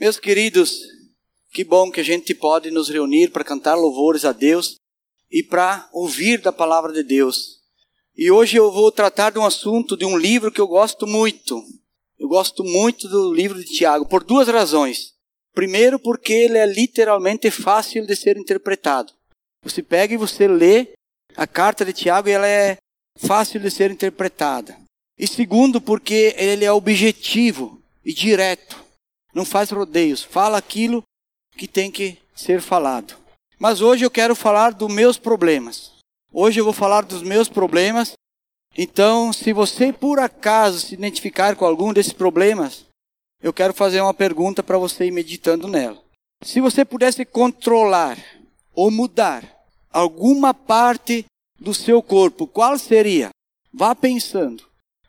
Meus queridos, que bom que a gente pode nos reunir para cantar louvores a Deus e para ouvir da palavra de Deus. E hoje eu vou tratar de um assunto, de um livro que eu gosto muito. Eu gosto muito do livro de Tiago, por duas razões. Primeiro, porque ele é literalmente fácil de ser interpretado. Você pega e você lê a carta de Tiago e ela é fácil de ser interpretada. E segundo, porque ele é objetivo e direto. Não faz rodeios, fala aquilo que tem que ser falado. Mas hoje eu quero falar dos meus problemas. Hoje eu vou falar dos meus problemas. Então, se você por acaso se identificar com algum desses problemas, eu quero fazer uma pergunta para você ir meditando nela. Se você pudesse controlar ou mudar alguma parte do seu corpo, qual seria? Vá pensando.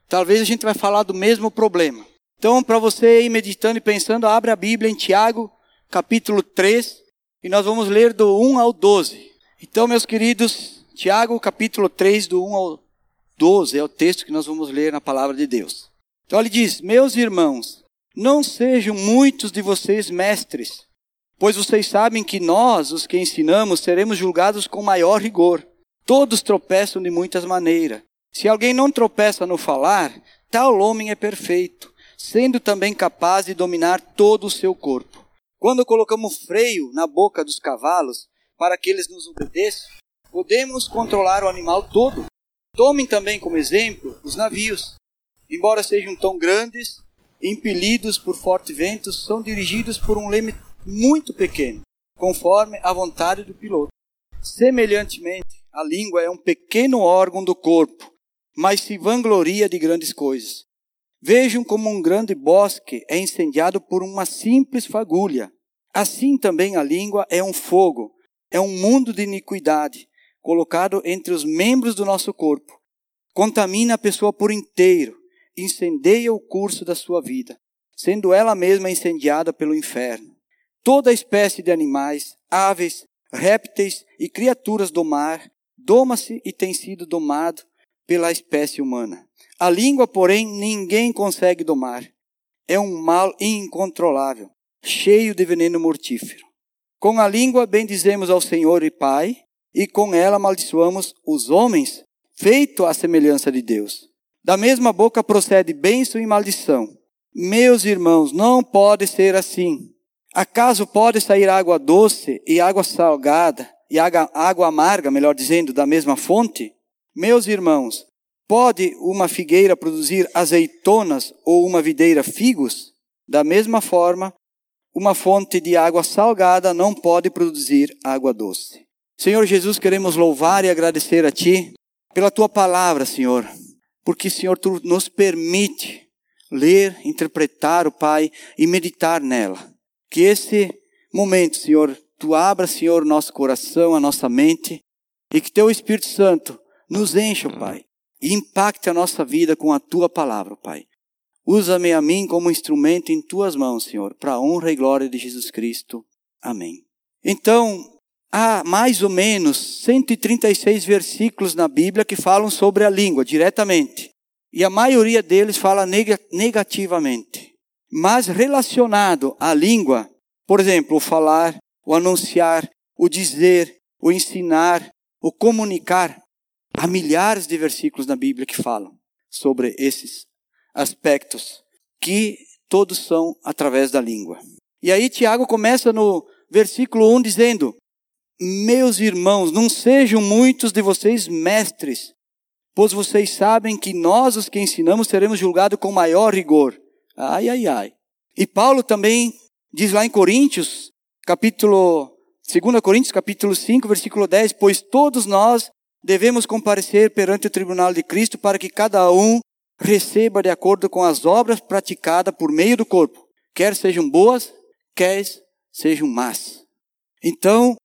Talvez a gente vai falar do mesmo problema. Então, para você ir meditando e pensando, abre a Bíblia em Tiago, capítulo 3, e nós vamos ler do 1 ao 12. Então, meus queridos, Tiago, capítulo 3, do 1 ao 12, é o texto que nós vamos ler na palavra de Deus. Então, ele diz: Meus irmãos, não sejam muitos de vocês mestres, pois vocês sabem que nós, os que ensinamos, seremos julgados com maior rigor. Todos tropeçam de muitas maneiras. Se alguém não tropeça no falar, tal homem é perfeito sendo também capaz de dominar todo o seu corpo. Quando colocamos freio na boca dos cavalos para que eles nos obedeçam, podemos controlar o animal todo. Tomem também como exemplo os navios. Embora sejam tão grandes, impelidos por fortes ventos, são dirigidos por um leme muito pequeno, conforme a vontade do piloto. Semelhantemente, a língua é um pequeno órgão do corpo, mas se vangloria de grandes coisas. Vejam como um grande bosque é incendiado por uma simples fagulha. Assim também a língua é um fogo, é um mundo de iniquidade, colocado entre os membros do nosso corpo. Contamina a pessoa por inteiro, incendeia o curso da sua vida, sendo ela mesma incendiada pelo inferno. Toda espécie de animais, aves, répteis e criaturas do mar doma-se e tem sido domado pela espécie humana. A língua, porém, ninguém consegue domar. É um mal incontrolável, cheio de veneno mortífero. Com a língua bendizemos ao Senhor e Pai, e com ela amaldiçoamos os homens, feito à semelhança de Deus. Da mesma boca procede bênção e maldição. Meus irmãos, não pode ser assim. Acaso pode sair água doce e água salgada, e água, água amarga, melhor dizendo, da mesma fonte? Meus irmãos, Pode uma figueira produzir azeitonas ou uma videira figos? Da mesma forma, uma fonte de água salgada não pode produzir água doce. Senhor Jesus, queremos louvar e agradecer a Ti pela Tua palavra, Senhor, porque, Senhor, Tu nos permite ler, interpretar o Pai e meditar nela. Que esse momento, Senhor, Tu abra, Senhor, nosso coração, a nossa mente e que Teu Espírito Santo nos encha, Pai, e impacte a nossa vida com a tua palavra, Pai. Usa-me a mim como instrumento em tuas mãos, Senhor, para a honra e glória de Jesus Cristo. Amém. Então, há mais ou menos 136 versículos na Bíblia que falam sobre a língua diretamente. E a maioria deles fala negativamente. Mas relacionado à língua, por exemplo, o falar, o anunciar, o dizer, o ensinar, o comunicar, Há milhares de versículos na Bíblia que falam sobre esses aspectos, que todos são através da língua. E aí Tiago começa no versículo 1 dizendo: Meus irmãos, não sejam muitos de vocês mestres, pois vocês sabem que nós, os que ensinamos, seremos julgados com maior rigor. Ai, ai, ai. E Paulo também diz lá em Coríntios, capítulo 2 Coríntios, capítulo 5, versículo 10, pois todos nós devemos comparecer perante o tribunal de Cristo para que cada um receba de acordo com as obras praticadas por meio do corpo, quer sejam boas, quer sejam más. Então,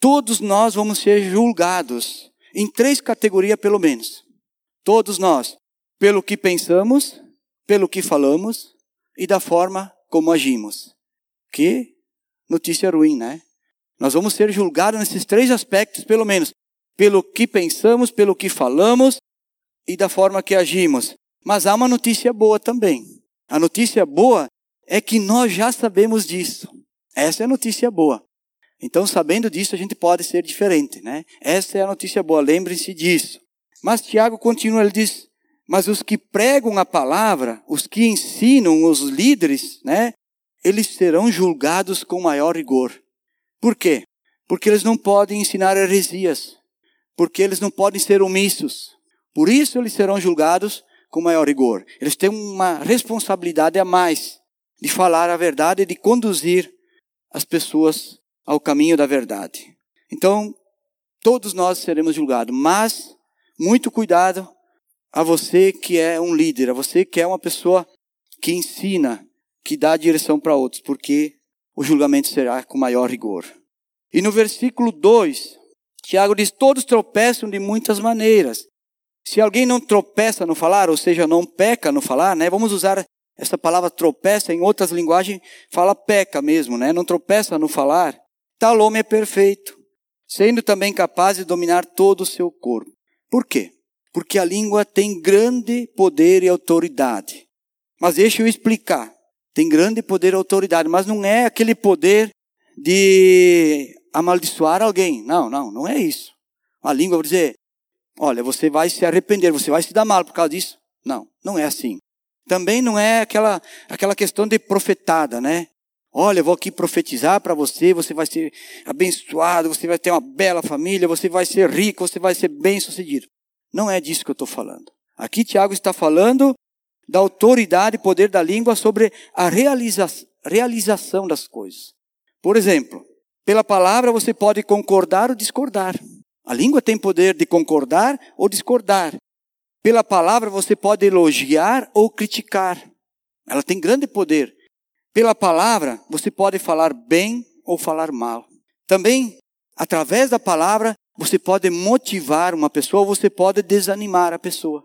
todos nós vamos ser julgados em três categorias pelo menos. Todos nós, pelo que pensamos, pelo que falamos e da forma como agimos. Que notícia ruim, né? Nós vamos ser julgados nesses três aspectos, pelo menos pelo que pensamos, pelo que falamos e da forma que agimos. Mas há uma notícia boa também. A notícia boa é que nós já sabemos disso. Essa é a notícia boa. Então, sabendo disso, a gente pode ser diferente, né? Essa é a notícia boa, lembrem-se disso. Mas Tiago continua, ele diz: Mas os que pregam a palavra, os que ensinam, os líderes, né? Eles serão julgados com maior rigor. Por quê? Porque eles não podem ensinar heresias. Porque eles não podem ser omissos. Por isso eles serão julgados com maior rigor. Eles têm uma responsabilidade a mais de falar a verdade e de conduzir as pessoas ao caminho da verdade. Então, todos nós seremos julgados, mas muito cuidado a você que é um líder, a você que é uma pessoa que ensina, que dá direção para outros, porque o julgamento será com maior rigor. E no versículo 2, Tiago diz: Todos tropeçam de muitas maneiras. Se alguém não tropeça no falar, ou seja, não peca no falar, né? Vamos usar essa palavra tropeça em outras linguagens, fala peca mesmo, né? Não tropeça no falar. Tal homem é perfeito, sendo também capaz de dominar todo o seu corpo. Por quê? Porque a língua tem grande poder e autoridade. Mas deixa eu explicar. Tem grande poder e autoridade, mas não é aquele poder de amaldiçoar alguém. Não, não, não é isso. A língua, vou dizer, olha, você vai se arrepender, você vai se dar mal por causa disso. Não, não é assim. Também não é aquela, aquela questão de profetada, né? Olha, eu vou aqui profetizar para você, você vai ser abençoado, você vai ter uma bela família, você vai ser rico, você vai ser bem-sucedido. Não é disso que eu estou falando. Aqui Tiago está falando da autoridade e poder da língua sobre a realiza realização das coisas. Por exemplo, pela palavra você pode concordar ou discordar. A língua tem poder de concordar ou discordar. Pela palavra você pode elogiar ou criticar. Ela tem grande poder. Pela palavra, você pode falar bem ou falar mal. Também, através da palavra, você pode motivar uma pessoa ou você pode desanimar a pessoa.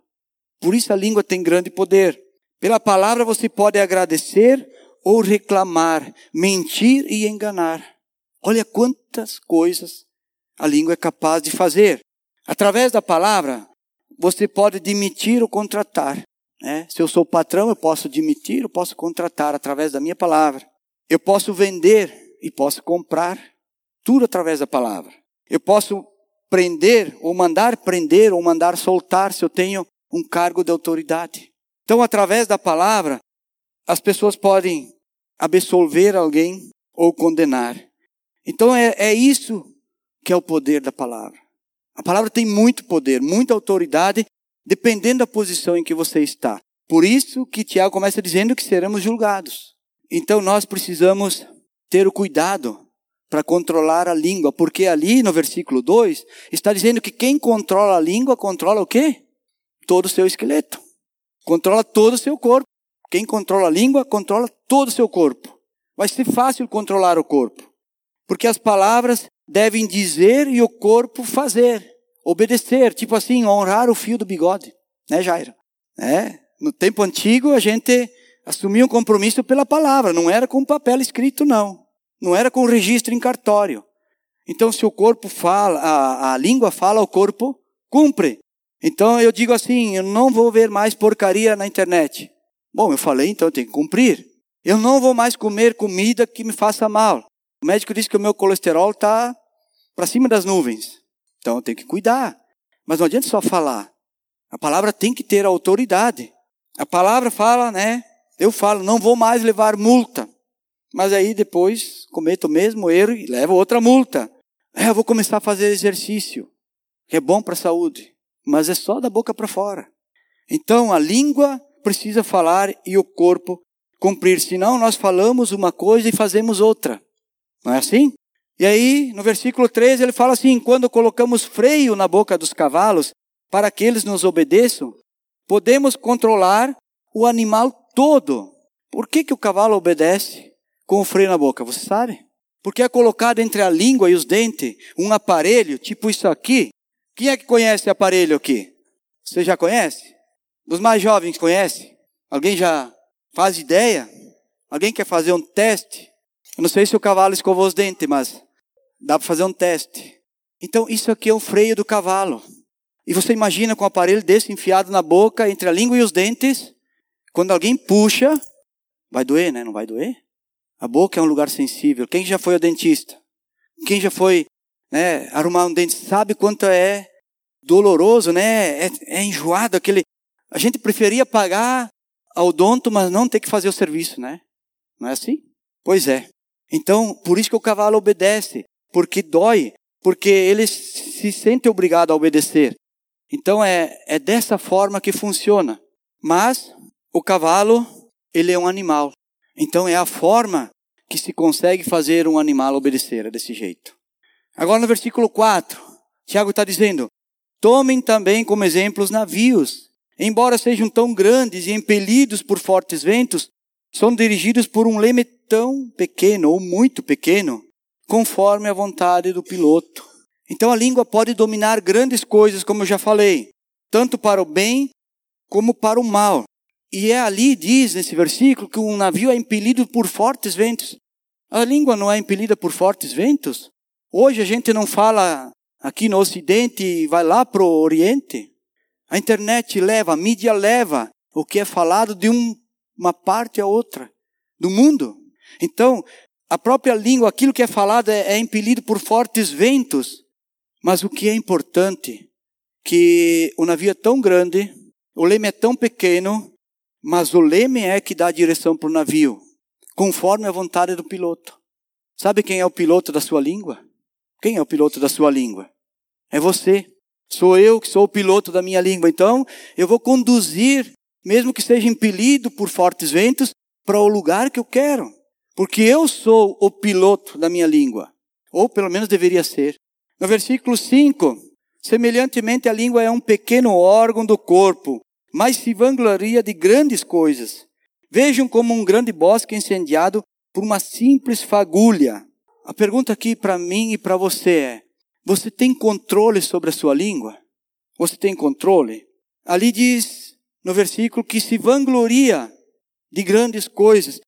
Por isso a língua tem grande poder. Pela palavra você pode agradecer ou reclamar, mentir e enganar. Olha quantas coisas a língua é capaz de fazer. Através da palavra, você pode demitir ou contratar. Né? Se eu sou patrão, eu posso demitir, eu posso contratar através da minha palavra. Eu posso vender e posso comprar, tudo através da palavra. Eu posso prender, ou mandar prender, ou mandar soltar, se eu tenho um cargo de autoridade. Então, através da palavra, as pessoas podem absolver alguém ou condenar. Então, é, é isso que é o poder da palavra. A palavra tem muito poder, muita autoridade, dependendo da posição em que você está. Por isso que Tiago começa dizendo que seremos julgados. Então nós precisamos ter o cuidado para controlar a língua, porque ali no versículo 2 está dizendo que quem controla a língua controla o quê? Todo o seu esqueleto. Controla todo o seu corpo. Quem controla a língua controla todo o seu corpo. Vai ser fácil controlar o corpo, porque as palavras devem dizer e o corpo fazer. Obedecer, tipo assim, honrar o fio do bigode, né, Jairo? É, no tempo antigo a gente assumia um compromisso pela palavra, não era com papel escrito, não. Não era com registro em cartório. Então, se o corpo fala, a, a língua fala, o corpo cumpre. Então eu digo assim: eu não vou ver mais porcaria na internet. Bom, eu falei, então eu tenho que cumprir. Eu não vou mais comer comida que me faça mal. O médico disse que o meu colesterol está para cima das nuvens. Então eu tenho que cuidar. Mas não adianta só falar. A palavra tem que ter autoridade. A palavra fala, né? Eu falo, não vou mais levar multa. Mas aí depois cometo o mesmo erro e levo outra multa. É, eu vou começar a fazer exercício, que é bom para a saúde. Mas é só da boca para fora. Então a língua precisa falar e o corpo cumprir. Senão nós falamos uma coisa e fazemos outra. Não é assim? E aí, no versículo 13, ele fala assim: quando colocamos freio na boca dos cavalos para que eles nos obedeçam, podemos controlar o animal todo. Por que, que o cavalo obedece com o freio na boca? Você sabe? Porque é colocado entre a língua e os dentes um aparelho, tipo isso aqui. Quem é que conhece aparelho aqui? Você já conhece? Dos mais jovens conhece? Alguém já faz ideia? Alguém quer fazer um teste? Eu não sei se o cavalo escovou os dentes, mas Dá para fazer um teste. Então, isso aqui é o freio do cavalo. E você imagina com um aparelho desse enfiado na boca, entre a língua e os dentes, quando alguém puxa, Vai doer, né? Não vai doer? A boca é um lugar sensível. Quem já foi ao dentista? Quem já foi né, arrumar um dente sabe quanto é doloroso, né? É, é enjoado aquele. A gente preferia pagar ao donto, mas não ter que fazer o serviço, né? Não é assim? Pois é. Então, por isso que o cavalo obedece, porque dói, porque ele se sente obrigado a obedecer. Então é, é dessa forma que funciona. Mas o cavalo, ele é um animal. Então é a forma que se consegue fazer um animal obedecer, é desse jeito. Agora no versículo 4, Tiago está dizendo: Tomem também como exemplo os navios. Embora sejam tão grandes e impelidos por fortes ventos, são dirigidos por um leme tão pequeno ou muito pequeno, conforme a vontade do piloto. Então a língua pode dominar grandes coisas, como eu já falei, tanto para o bem como para o mal. E é ali, diz nesse versículo, que um navio é impelido por fortes ventos. A língua não é impelida por fortes ventos? Hoje a gente não fala aqui no Ocidente e vai lá para o Oriente. A internet leva, a mídia leva o que é falado de um, uma parte a outra do mundo. Então, a própria língua, aquilo que é falado é, é impelido por fortes ventos. Mas o que é importante, que o navio é tão grande, o leme é tão pequeno, mas o leme é que dá a direção para o navio, conforme a vontade do piloto. Sabe quem é o piloto da sua língua? Quem é o piloto da sua língua? É você. Sou eu que sou o piloto da minha língua. Então, eu vou conduzir, mesmo que seja impelido por fortes ventos, para o lugar que eu quero. Porque eu sou o piloto da minha língua. Ou pelo menos deveria ser. No versículo 5, semelhantemente a língua é um pequeno órgão do corpo, mas se vangloria de grandes coisas. Vejam como um grande bosque incendiado por uma simples fagulha. A pergunta aqui para mim e para você é: você tem controle sobre a sua língua? Você tem controle? Ali diz no versículo que se vangloria de grandes coisas.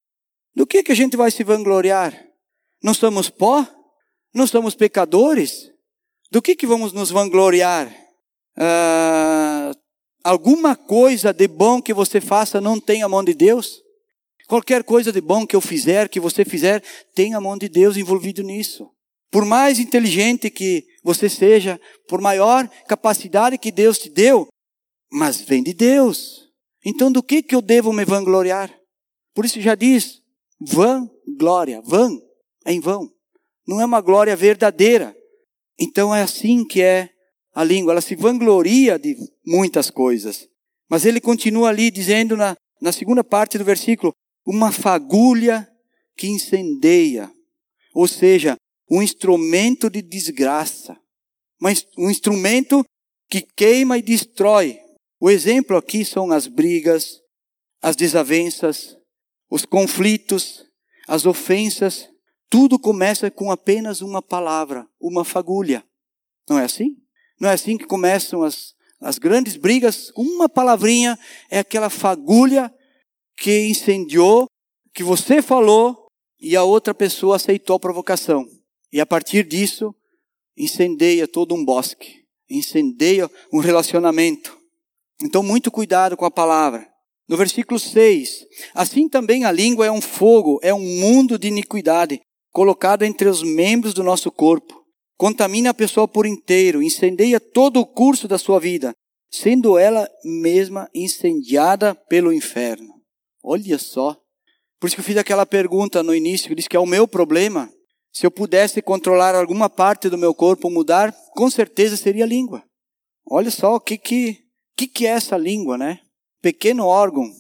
Do que, que a gente vai se vangloriar? Não somos pó? Não somos pecadores? Do que, que vamos nos vangloriar? Ah, alguma coisa de bom que você faça não tem a mão de Deus? Qualquer coisa de bom que eu fizer, que você fizer, tem a mão de Deus envolvido nisso. Por mais inteligente que você seja, por maior capacidade que Deus te deu, mas vem de Deus. Então do que, que eu devo me vangloriar? Por isso já diz, vã glória, vã, é em vão. Não é uma glória verdadeira. Então é assim que é a língua, ela se vangloria de muitas coisas. Mas ele continua ali dizendo na, na segunda parte do versículo, uma fagulha que incendeia, ou seja, um instrumento de desgraça, mas um instrumento que queima e destrói. O exemplo aqui são as brigas, as desavenças, os conflitos, as ofensas, tudo começa com apenas uma palavra, uma fagulha. Não é assim? Não é assim que começam as, as grandes brigas? Uma palavrinha é aquela fagulha que incendiou, que você falou e a outra pessoa aceitou a provocação. E a partir disso, incendeia todo um bosque, incendeia um relacionamento. Então, muito cuidado com a palavra. No versículo 6, assim também a língua é um fogo, é um mundo de iniquidade colocado entre os membros do nosso corpo. Contamina a pessoa por inteiro, incendeia todo o curso da sua vida, sendo ela mesma incendiada pelo inferno. Olha só. Por isso que eu fiz aquela pergunta no início, que disse que é o meu problema. Se eu pudesse controlar alguma parte do meu corpo, mudar, com certeza seria a língua. Olha só o que que, que, que é essa língua, né? Pequeno órgão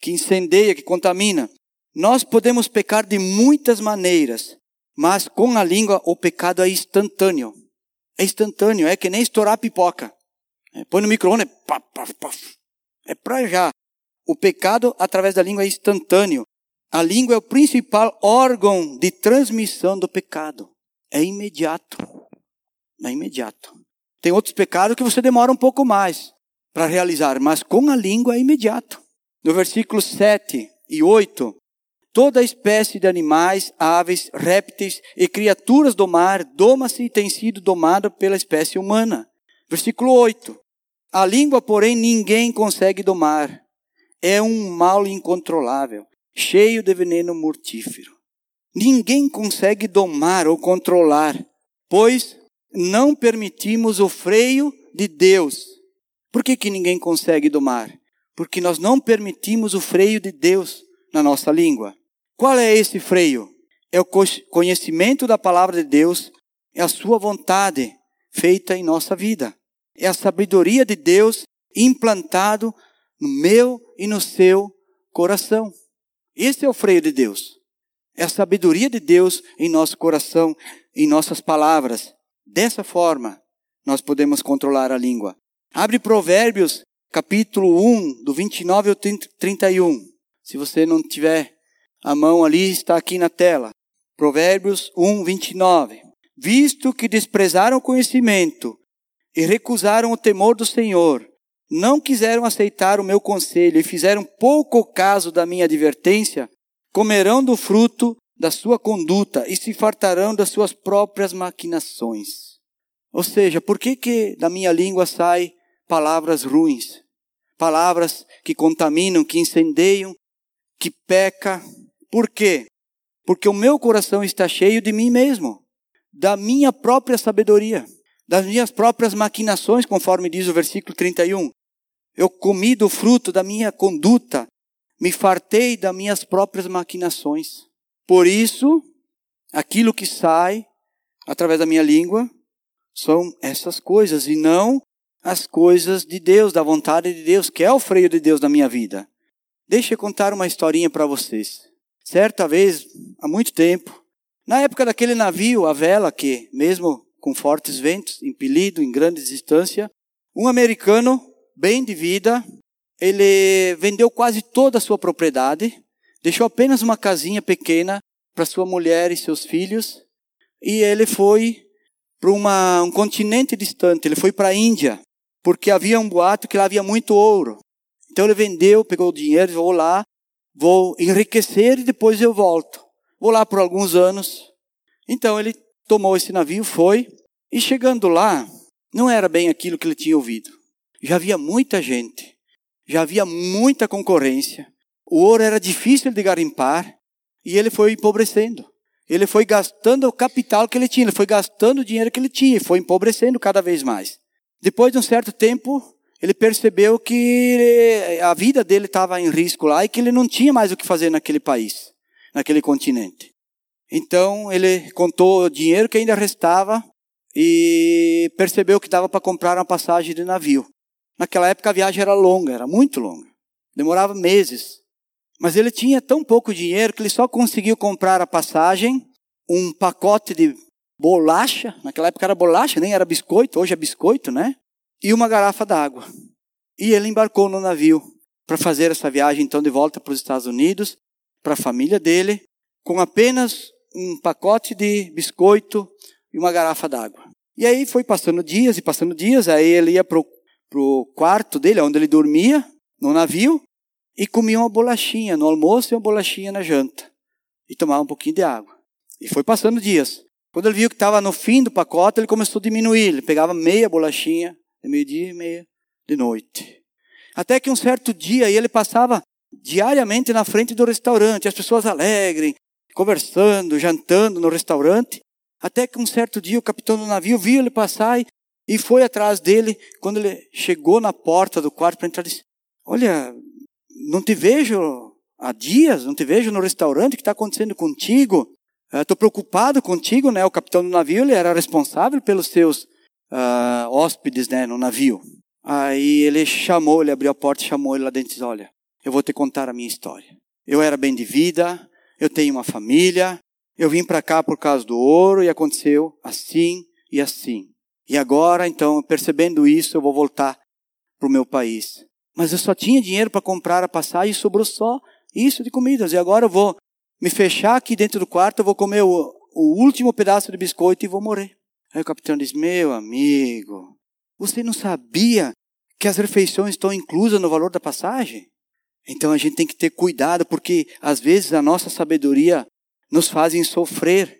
que incendeia, que contamina. Nós podemos pecar de muitas maneiras, mas com a língua o pecado é instantâneo. É instantâneo, é que nem estourar pipoca. É, põe no micro-ondas, é para já. O pecado através da língua é instantâneo. A língua é o principal órgão de transmissão do pecado. É imediato. É imediato. Tem outros pecados que você demora um pouco mais para realizar, mas com a língua é imediato. No versículo 7 e 8, Toda espécie de animais, aves, répteis e criaturas do mar doma-se e tem sido domada pela espécie humana. Versículo 8. A língua, porém, ninguém consegue domar. É um mal incontrolável, cheio de veneno mortífero. Ninguém consegue domar ou controlar, pois não permitimos o freio de Deus. Por que, que ninguém consegue domar? Porque nós não permitimos o freio de Deus na nossa língua. Qual é esse freio? É o conhecimento da palavra de Deus, é a sua vontade feita em nossa vida. É a sabedoria de Deus implantado no meu e no seu coração. Esse é o freio de Deus. É a sabedoria de Deus em nosso coração, em nossas palavras. Dessa forma, nós podemos controlar a língua. Abre Provérbios, capítulo 1, do 29 ao 31. Se você não tiver a mão ali, está aqui na tela. Provérbios 1, 29. Visto que desprezaram o conhecimento e recusaram o temor do Senhor, não quiseram aceitar o meu conselho e fizeram pouco caso da minha advertência, comerão do fruto da sua conduta e se fartarão das suas próprias maquinações. Ou seja, por que que da minha língua sai palavras ruins? Palavras que contaminam, que incendeiam, que peca. Por quê? Porque o meu coração está cheio de mim mesmo, da minha própria sabedoria, das minhas próprias maquinações, conforme diz o versículo 31. Eu comi do fruto da minha conduta, me fartei das minhas próprias maquinações. Por isso, aquilo que sai através da minha língua são essas coisas e não as coisas de Deus, da vontade de Deus, que é o freio de Deus na minha vida. Deixa eu contar uma historinha para vocês. Certa vez, há muito tempo, na época daquele navio, a vela, que mesmo com fortes ventos, impelido em grande distância, um americano, bem de vida, ele vendeu quase toda a sua propriedade, deixou apenas uma casinha pequena para sua mulher e seus filhos, e ele foi para um continente distante, ele foi para a Índia, porque havia um boato que lá havia muito ouro. Então ele vendeu, pegou o dinheiro, vou lá, vou enriquecer e depois eu volto. Vou lá por alguns anos. Então ele tomou esse navio, foi, e chegando lá, não era bem aquilo que ele tinha ouvido. Já havia muita gente já havia muita concorrência, o ouro era difícil de garimpar e ele foi empobrecendo. Ele foi gastando o capital que ele tinha, ele foi gastando o dinheiro que ele tinha e foi empobrecendo cada vez mais. Depois de um certo tempo, ele percebeu que a vida dele estava em risco lá e que ele não tinha mais o que fazer naquele país, naquele continente. Então ele contou o dinheiro que ainda restava e percebeu que dava para comprar uma passagem de navio. Naquela época a viagem era longa, era muito longa. Demorava meses. Mas ele tinha tão pouco dinheiro que ele só conseguiu comprar a passagem, um pacote de bolacha, naquela época era bolacha, nem era biscoito, hoje é biscoito, né? E uma garrafa d'água. E ele embarcou no navio para fazer essa viagem então de volta para os Estados Unidos, para a família dele, com apenas um pacote de biscoito e uma garrafa d'água. E aí foi passando dias e passando dias, aí ele ia para o quarto dele, onde ele dormia, no navio, e comia uma bolachinha no almoço e uma bolachinha na janta. E tomava um pouquinho de água. E foi passando dias. Quando ele viu que estava no fim do pacote, ele começou a diminuir. Ele pegava meia bolachinha, de meio-dia e meia de noite. Até que um certo dia ele passava diariamente na frente do restaurante, as pessoas alegres, conversando, jantando no restaurante. Até que um certo dia o capitão do navio viu ele passar e e foi atrás dele. Quando ele chegou na porta do quarto para entrar, disse: Olha, não te vejo há dias, não te vejo no restaurante, o que está acontecendo contigo? Estou preocupado contigo, né? O capitão do navio ele era responsável pelos seus uh, hóspedes, né, no navio. Aí ele chamou, ele abriu a porta, chamou ele lá dentro e disse: Olha, eu vou te contar a minha história. Eu era bem de vida, eu tenho uma família, eu vim para cá por causa do ouro e aconteceu assim e assim. E agora, então, percebendo isso, eu vou voltar para o meu país. Mas eu só tinha dinheiro para comprar a passagem e sobrou só isso de comidas. E agora eu vou me fechar aqui dentro do quarto, eu vou comer o, o último pedaço de biscoito e vou morrer. Aí o capitão diz: Meu amigo, você não sabia que as refeições estão inclusas no valor da passagem? Então a gente tem que ter cuidado, porque às vezes a nossa sabedoria nos fazem sofrer,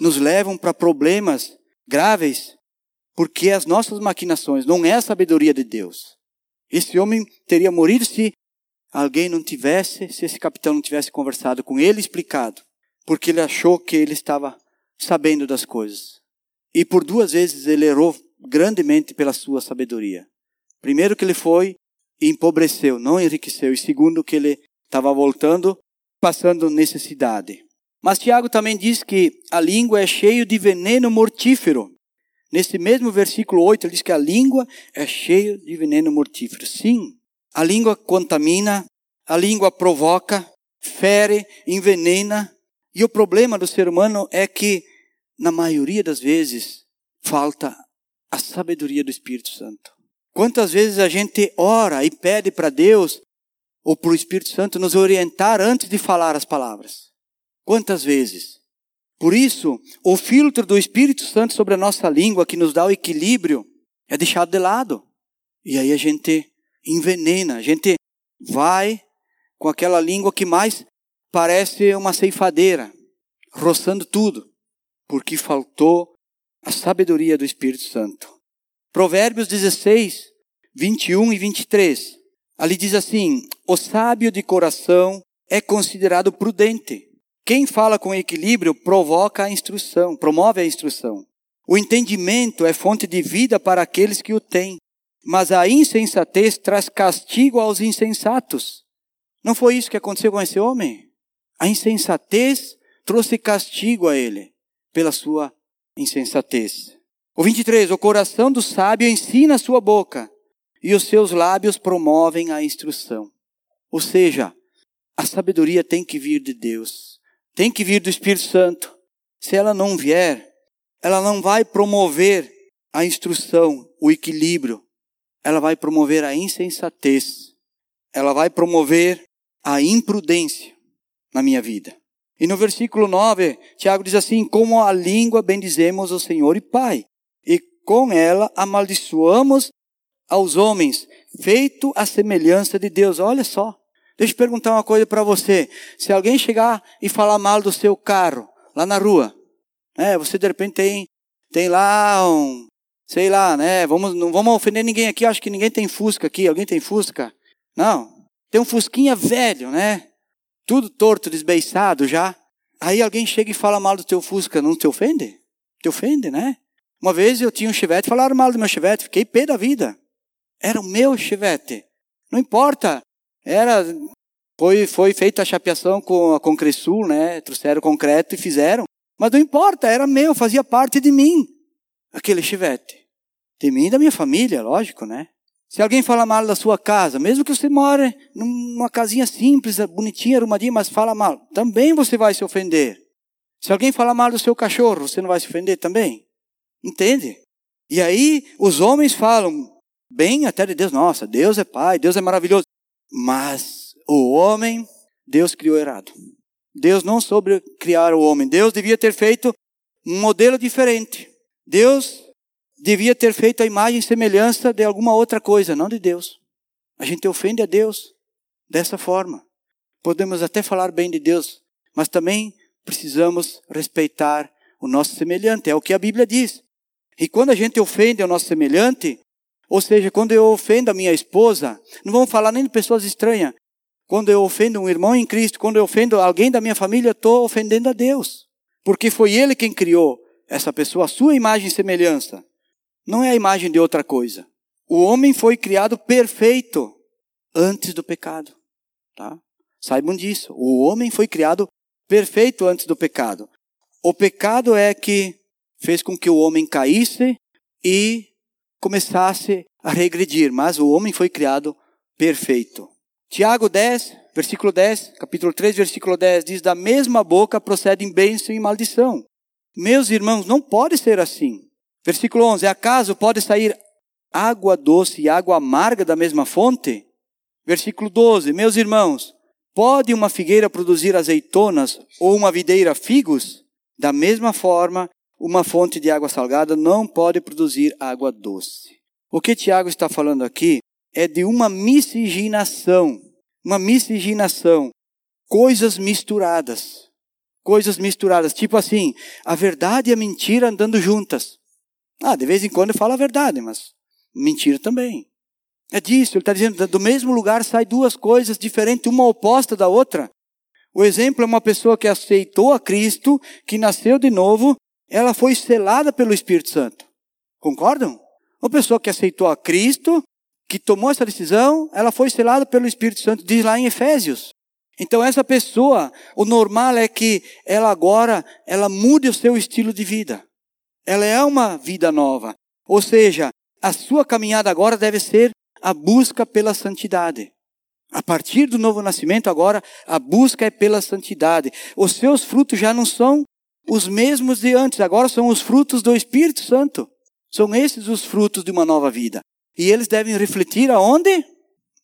nos levam para problemas graves porque as nossas maquinações não é a sabedoria de Deus. Esse homem teria morrido se alguém não tivesse, se esse capitão não tivesse conversado com ele, explicado, porque ele achou que ele estava sabendo das coisas. E por duas vezes ele errou grandemente pela sua sabedoria. Primeiro que ele foi e empobreceu, não enriqueceu. E segundo que ele estava voltando, passando necessidade. Mas Tiago também diz que a língua é cheia de veneno mortífero. Nesse mesmo versículo 8, ele diz que a língua é cheia de veneno mortífero. Sim, a língua contamina, a língua provoca, fere, envenena. E o problema do ser humano é que, na maioria das vezes, falta a sabedoria do Espírito Santo. Quantas vezes a gente ora e pede para Deus ou para o Espírito Santo nos orientar antes de falar as palavras? Quantas vezes? Por isso, o filtro do Espírito Santo sobre a nossa língua, que nos dá o equilíbrio, é deixado de lado. E aí a gente envenena, a gente vai com aquela língua que mais parece uma ceifadeira, roçando tudo, porque faltou a sabedoria do Espírito Santo. Provérbios 16, 21 e 23. Ali diz assim: O sábio de coração é considerado prudente. Quem fala com equilíbrio provoca a instrução, promove a instrução. O entendimento é fonte de vida para aqueles que o têm, mas a insensatez traz castigo aos insensatos. Não foi isso que aconteceu com esse homem? A insensatez trouxe castigo a ele pela sua insensatez. O 23, o coração do sábio ensina a sua boca, e os seus lábios promovem a instrução. Ou seja, a sabedoria tem que vir de Deus, tem que vir do Espírito Santo. Se ela não vier, ela não vai promover a instrução, o equilíbrio, ela vai promover a insensatez, ela vai promover a imprudência na minha vida. E no versículo 9, Tiago diz assim: Como a língua bendizemos o Senhor e Pai, e com ela amaldiçoamos aos homens, feito a semelhança de Deus. Olha só. Deixa eu perguntar uma coisa para você. Se alguém chegar e falar mal do seu carro, lá na rua, né, você de repente tem, tem lá um, sei lá, né, vamos, não vamos ofender ninguém aqui, acho que ninguém tem Fusca aqui. Alguém tem Fusca? Não. Tem um Fusquinha velho, né? tudo torto, desbeiçado já. Aí alguém chega e fala mal do teu Fusca, não te ofende? Te ofende, né? Uma vez eu tinha um chevette, falaram mal do meu chevette, fiquei pé da vida. Era o meu chevette. Não importa. Era foi foi feita a chapeação com a Concresul, né? Trouxeram concreto e fizeram. Mas não importa, era meu, fazia parte de mim. Aquele chevette. De mim e da minha família, lógico, né? Se alguém fala mal da sua casa, mesmo que você more numa casinha simples, bonitinha, arrumadinha, mas fala mal, também você vai se ofender. Se alguém falar mal do seu cachorro, você não vai se ofender também? Entende? E aí os homens falam bem até de Deus, nossa, Deus é pai, Deus é maravilhoso. Mas o homem, Deus criou errado. Deus não soube criar o homem. Deus devia ter feito um modelo diferente. Deus devia ter feito a imagem e semelhança de alguma outra coisa, não de Deus. A gente ofende a Deus dessa forma. Podemos até falar bem de Deus, mas também precisamos respeitar o nosso semelhante, é o que a Bíblia diz. E quando a gente ofende o nosso semelhante, ou seja, quando eu ofendo a minha esposa, não vamos falar nem de pessoas estranhas. Quando eu ofendo um irmão em Cristo, quando eu ofendo alguém da minha família, estou ofendendo a Deus. Porque foi Ele quem criou essa pessoa, a sua imagem e semelhança não é a imagem de outra coisa. O homem foi criado perfeito antes do pecado. Tá? Saibam disso. O homem foi criado perfeito antes do pecado. O pecado é que fez com que o homem caísse e começasse a regredir, mas o homem foi criado perfeito. Tiago 10, versículo 10, capítulo 3, versículo 10 diz: Da mesma boca procedem bênção e maldição. Meus irmãos, não pode ser assim. Versículo 11: Acaso pode sair água doce e água amarga da mesma fonte? Versículo 12: Meus irmãos, pode uma figueira produzir azeitonas ou uma videira figos? Da mesma forma, uma fonte de água salgada não pode produzir água doce. O que Tiago está falando aqui é de uma miscigenação, uma miscigenação, coisas misturadas. Coisas misturadas, tipo assim, a verdade e a mentira andando juntas. Ah, de vez em quando eu falo a verdade, mas mentira também. É disso, ele está dizendo, do mesmo lugar sai duas coisas diferentes, uma oposta da outra. O exemplo é uma pessoa que aceitou a Cristo, que nasceu de novo, ela foi selada pelo Espírito Santo. Concordam? Uma pessoa que aceitou a Cristo, que tomou essa decisão, ela foi selada pelo Espírito Santo, diz lá em Efésios. Então essa pessoa, o normal é que ela agora, ela mude o seu estilo de vida. Ela é uma vida nova. Ou seja, a sua caminhada agora deve ser a busca pela santidade. A partir do novo nascimento, agora, a busca é pela santidade. Os seus frutos já não são os mesmos de antes, agora são os frutos do Espírito Santo. São esses os frutos de uma nova vida. E eles devem refletir aonde?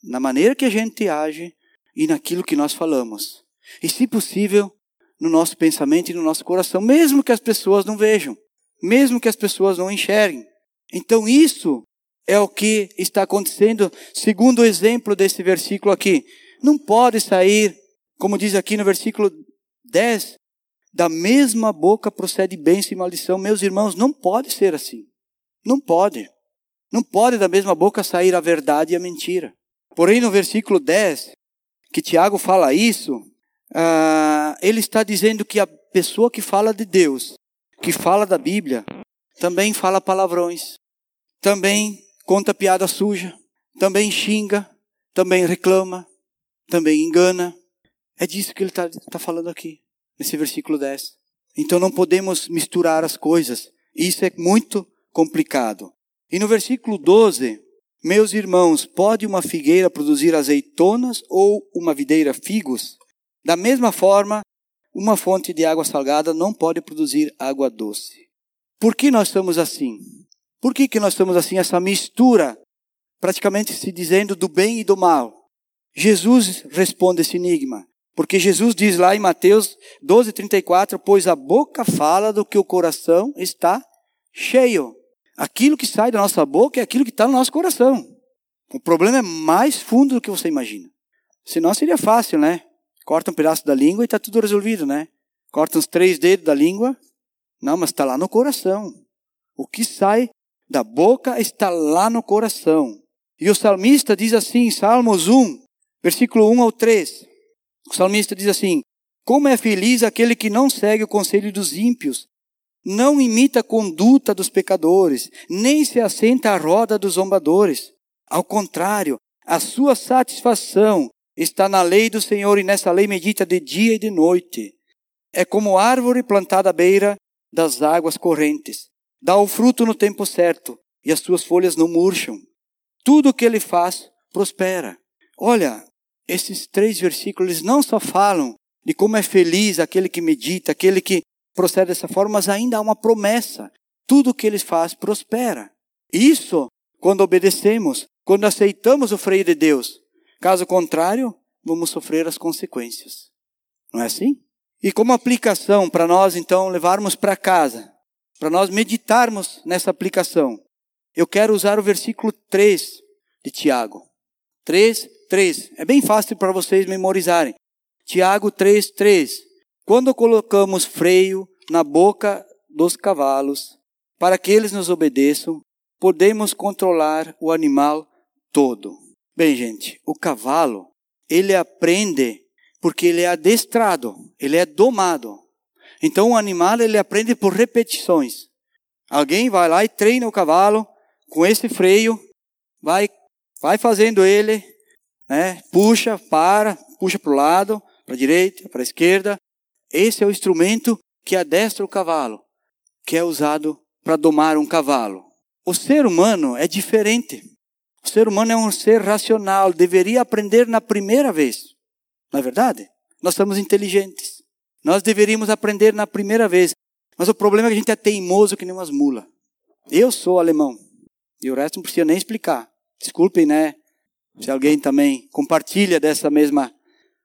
Na maneira que a gente age e naquilo que nós falamos. E, se possível, no nosso pensamento e no nosso coração, mesmo que as pessoas não vejam, mesmo que as pessoas não enxerguem. Então, isso é o que está acontecendo, segundo o exemplo desse versículo aqui. Não pode sair, como diz aqui no versículo 10, da mesma boca procede bênção e maldição. Meus irmãos, não pode ser assim. Não pode. Não pode da mesma boca sair a verdade e a mentira. Porém, no versículo 10, que Tiago fala isso, uh, ele está dizendo que a pessoa que fala de Deus, que fala da Bíblia, também fala palavrões, também conta piada suja, também xinga, também reclama, também engana. É disso que ele está tá falando aqui, nesse versículo 10. Então não podemos misturar as coisas. Isso é muito complicado. E no versículo 12, meus irmãos, pode uma figueira produzir azeitonas ou uma videira figos? Da mesma forma, uma fonte de água salgada não pode produzir água doce. Por que nós somos assim? Por que, que nós estamos assim, essa mistura, praticamente se dizendo do bem e do mal? Jesus responde esse enigma. Porque Jesus diz lá em Mateus 12, 34, pois a boca fala do que o coração está cheio. Aquilo que sai da nossa boca é aquilo que está no nosso coração. O problema é mais fundo do que você imagina. Senão seria fácil, né? Corta um pedaço da língua e está tudo resolvido, né? Corta uns três dedos da língua. Não, mas está lá no coração. O que sai da boca está lá no coração. E o salmista diz assim, Salmos 1, versículo 1 ao 3. O salmista diz assim: Como é feliz aquele que não segue o conselho dos ímpios, não imita a conduta dos pecadores, nem se assenta à roda dos zombadores. Ao contrário, a sua satisfação está na lei do Senhor e nessa lei medita de dia e de noite. É como árvore plantada à beira das águas correntes dá o fruto no tempo certo e as suas folhas não murcham. Tudo o que ele faz prospera. Olha, esses três versículos não só falam de como é feliz aquele que medita, aquele que procede dessa forma, mas ainda há uma promessa. Tudo o que ele faz prospera. Isso quando obedecemos, quando aceitamos o freio de Deus. Caso contrário, vamos sofrer as consequências. Não é assim? E como aplicação para nós então levarmos para casa, para nós meditarmos nessa aplicação, eu quero usar o versículo 3 de Tiago. 3, 3. É bem fácil para vocês memorizarem. Tiago 3, 3. Quando colocamos freio na boca dos cavalos, para que eles nos obedeçam, podemos controlar o animal todo. Bem, gente, o cavalo, ele aprende porque ele é adestrado, ele é domado. Então o animal ele aprende por repetições. Alguém vai lá e treina o cavalo com esse freio, vai, vai fazendo ele, né? puxa, para, puxa para o lado, para a direita, para a esquerda. Esse é o instrumento que adestra o cavalo, que é usado para domar um cavalo. O ser humano é diferente. O ser humano é um ser racional, deveria aprender na primeira vez. Não é verdade? Nós somos inteligentes. Nós deveríamos aprender na primeira vez. Mas o problema é que a gente é teimoso que nem umas mulas. Eu sou alemão. E o resto não precisa nem explicar. Desculpem, né? Se alguém também compartilha dessa mesma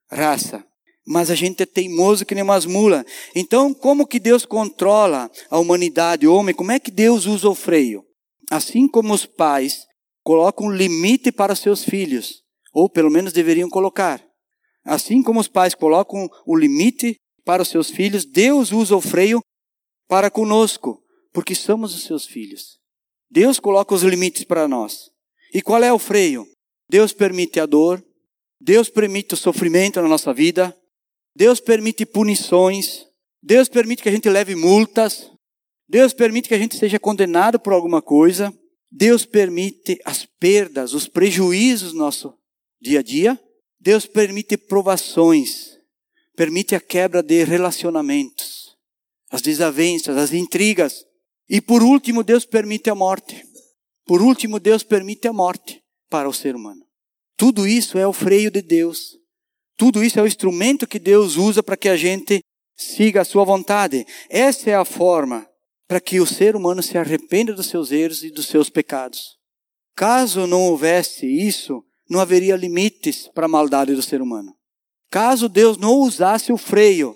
raça. Mas a gente é teimoso que nem umas mulas. Então, como que Deus controla a humanidade, o homem? Como é que Deus usa o freio? Assim como os pais colocam um limite para seus filhos, ou pelo menos deveriam colocar. Assim como os pais colocam o limite para os seus filhos, Deus usa o freio para conosco, porque somos os seus filhos. Deus coloca os limites para nós. E qual é o freio? Deus permite a dor, Deus permite o sofrimento na nossa vida, Deus permite punições, Deus permite que a gente leve multas, Deus permite que a gente seja condenado por alguma coisa, Deus permite as perdas, os prejuízos no nosso dia a dia, Deus permite provações, permite a quebra de relacionamentos, as desavenças, as intrigas. E por último, Deus permite a morte. Por último, Deus permite a morte para o ser humano. Tudo isso é o freio de Deus. Tudo isso é o instrumento que Deus usa para que a gente siga a sua vontade. Essa é a forma para que o ser humano se arrependa dos seus erros e dos seus pecados. Caso não houvesse isso, não haveria limites para a maldade do ser humano. Caso Deus não usasse o freio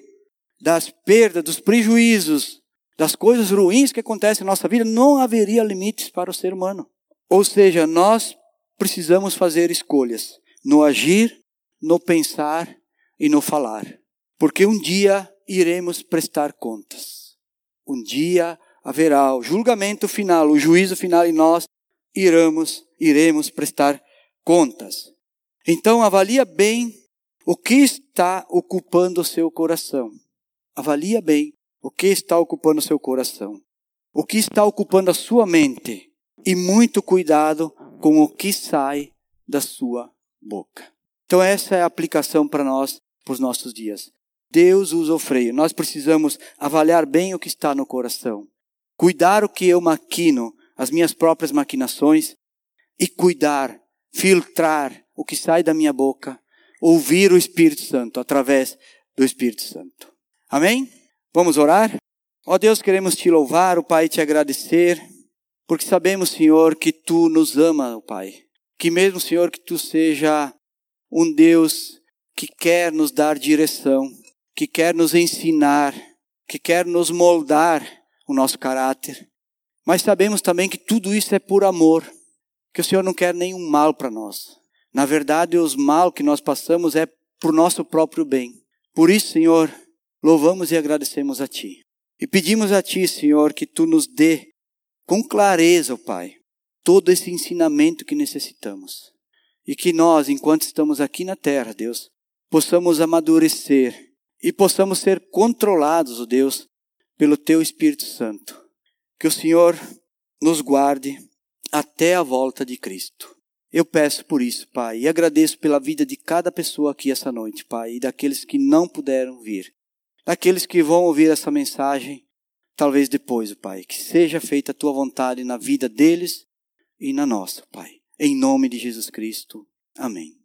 das perdas, dos prejuízos, das coisas ruins que acontecem na nossa vida, não haveria limites para o ser humano. Ou seja, nós precisamos fazer escolhas no agir, no pensar e no falar. Porque um dia iremos prestar contas. Um dia haverá o julgamento final, o juízo final e nós iremos, iremos prestar contas. Então avalia bem o que está ocupando o seu coração. Avalia bem o que está ocupando o seu coração. O que está ocupando a sua mente. E muito cuidado com o que sai da sua boca. Então essa é a aplicação para nós, para os nossos dias. Deus usa o freio. Nós precisamos avaliar bem o que está no coração. Cuidar o que eu maquino, as minhas próprias maquinações, e cuidar, filtrar o que sai da minha boca, ouvir o Espírito Santo através do Espírito Santo. Amém? Vamos orar? Ó oh Deus, queremos te louvar, o Pai, te agradecer, porque sabemos, Senhor, que tu nos ama, o Pai. Que mesmo, Senhor, que tu seja um Deus que quer nos dar direção, que quer nos ensinar, que quer nos moldar o nosso caráter. Mas sabemos também que tudo isso é por amor, que o Senhor não quer nenhum mal para nós. Na verdade, os mal que nós passamos é por nosso próprio bem. Por isso, Senhor, louvamos e agradecemos a Ti. E pedimos a Ti, Senhor, que Tu nos dê com clareza, Pai, todo esse ensinamento que necessitamos. E que nós, enquanto estamos aqui na terra, Deus, possamos amadurecer e possamos ser controlados, oh Deus, pelo Teu Espírito Santo. Que o Senhor nos guarde até a volta de Cristo. Eu peço por isso, Pai, e agradeço pela vida de cada pessoa aqui essa noite, Pai, e daqueles que não puderam vir, daqueles que vão ouvir essa mensagem, talvez depois, Pai. Que seja feita a tua vontade na vida deles e na nossa, Pai. Em nome de Jesus Cristo. Amém.